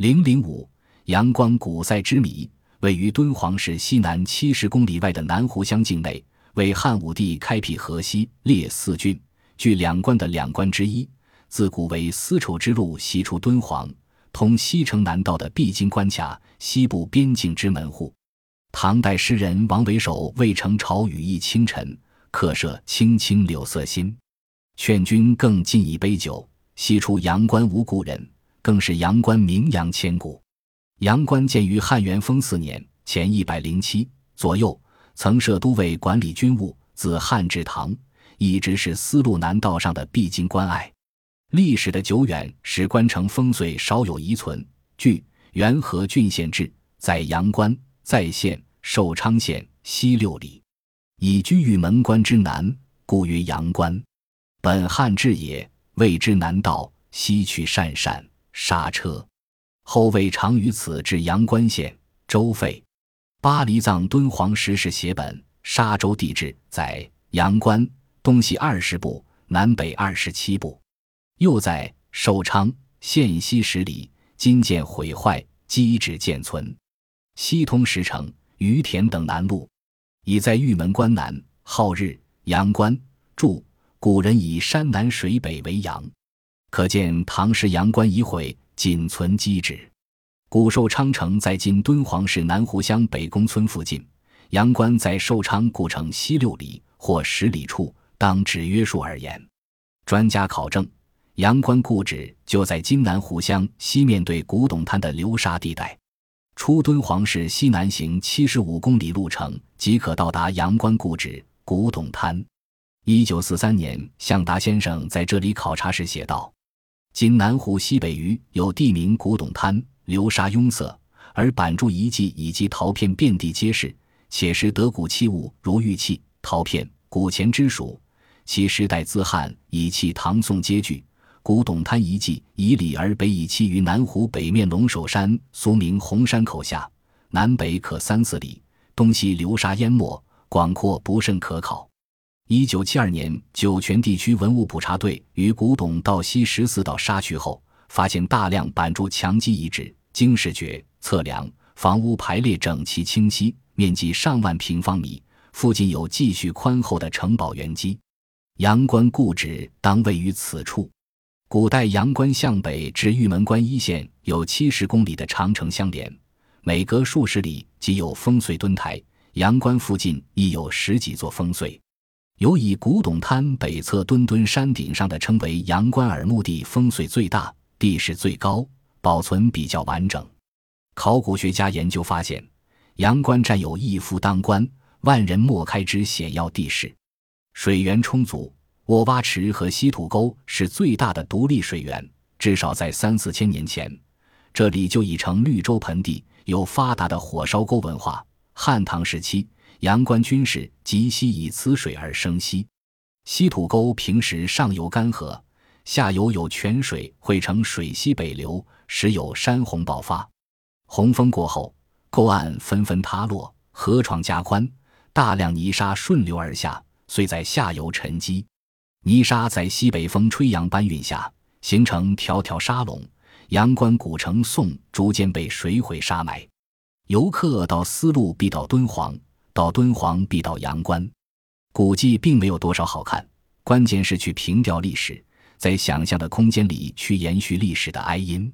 零零五阳关古塞之谜，位于敦煌市西南七十公里外的南湖乡境内，为汉武帝开辟河西列四郡，据两关的两关之一，自古为丝绸之路西出敦煌，通西城南道的必经关卡，西部边境之门户。唐代诗人王维首《渭城朝雨浥轻尘》，客舍青青柳色新，劝君更尽一杯酒，西出阳关无故人。更是阳关名扬千古。阳关建于汉元丰四年（前一百零七左右），曾设都尉管理军务。自汉至唐，一直是丝路南道上的必经关隘。历史的久远，使关城风燧少有遗存。据《元和郡县志》，在阳关在县寿昌县西六里，以居玉门关之南，故曰阳关。本汉志也，谓之南道，西去鄯善。刹车，后为常于此至阳关县，周废。巴黎藏敦煌石室写本，沙州地志在阳关东西二十步，南北二十七步。又在寿昌县西十里，今见毁坏，基址渐存。西通石城、于田等南路，已在玉门关南，号日阳关。注：古人以山南水北为阳。可见唐时阳关已毁，仅存基址。古寿昌城在今敦煌市南湖乡北宫村附近，阳关在寿昌故城西六里或十里处，当指约数而言。专家考证，阳关故址就在今南湖乡西面对古董滩的流沙地带。出敦煌市西南行七十五公里路程，即可到达阳关故址古董滩。一九四三年，向达先生在这里考察时写道。今南湖西北隅有地名古董滩，流沙拥塞，而板筑遗迹以及陶片遍地皆是，且是得古器物如玉器、陶片、古钱之属。其时代自汉，以器唐宋皆具。古董滩遗迹以里而北，以期于南湖北面龙首山俗名红山口下，南北可三四里，东西流沙淹没，广阔不甚可考。一九七二年，酒泉地区文物普查队于古董道西十四道沙渠后，发现大量板筑墙基遗址，经视觉测量，房屋排列整齐清晰，面积上万平方米。附近有继续宽厚的城堡原基。阳关故址当位于此处。古代阳关向北至玉门关一线有七十公里的长城相连，每隔数十里即有烽燧墩台。阳关附近亦有十几座烽燧。有以古董滩北侧墩墩山顶上的称为阳关耳墓地烽燧最大，地势最高，保存比较完整。考古学家研究发现，阳关占有一夫当关、万人莫开之险要地势，水源充足。沃洼池和稀土沟是最大的独立水源，至少在三四千年前，这里就已成绿洲盆地，有发达的火烧沟文化。汉唐时期。阳关军事即西以此水而生息，西土沟平时上游干涸，下游有泉水汇成水西北流，时有山洪爆发。洪峰过后，沟岸纷纷塌落，河床加宽，大量泥沙顺流而下，遂在下游沉积。泥沙在西北风吹扬搬运下，形成条条沙垄。阳关古城宋逐渐被水毁沙埋。游客到丝路必到敦煌。到敦煌必到阳关，古迹并没有多少好看，关键是去凭吊历史，在想象的空间里去延续历史的哀音。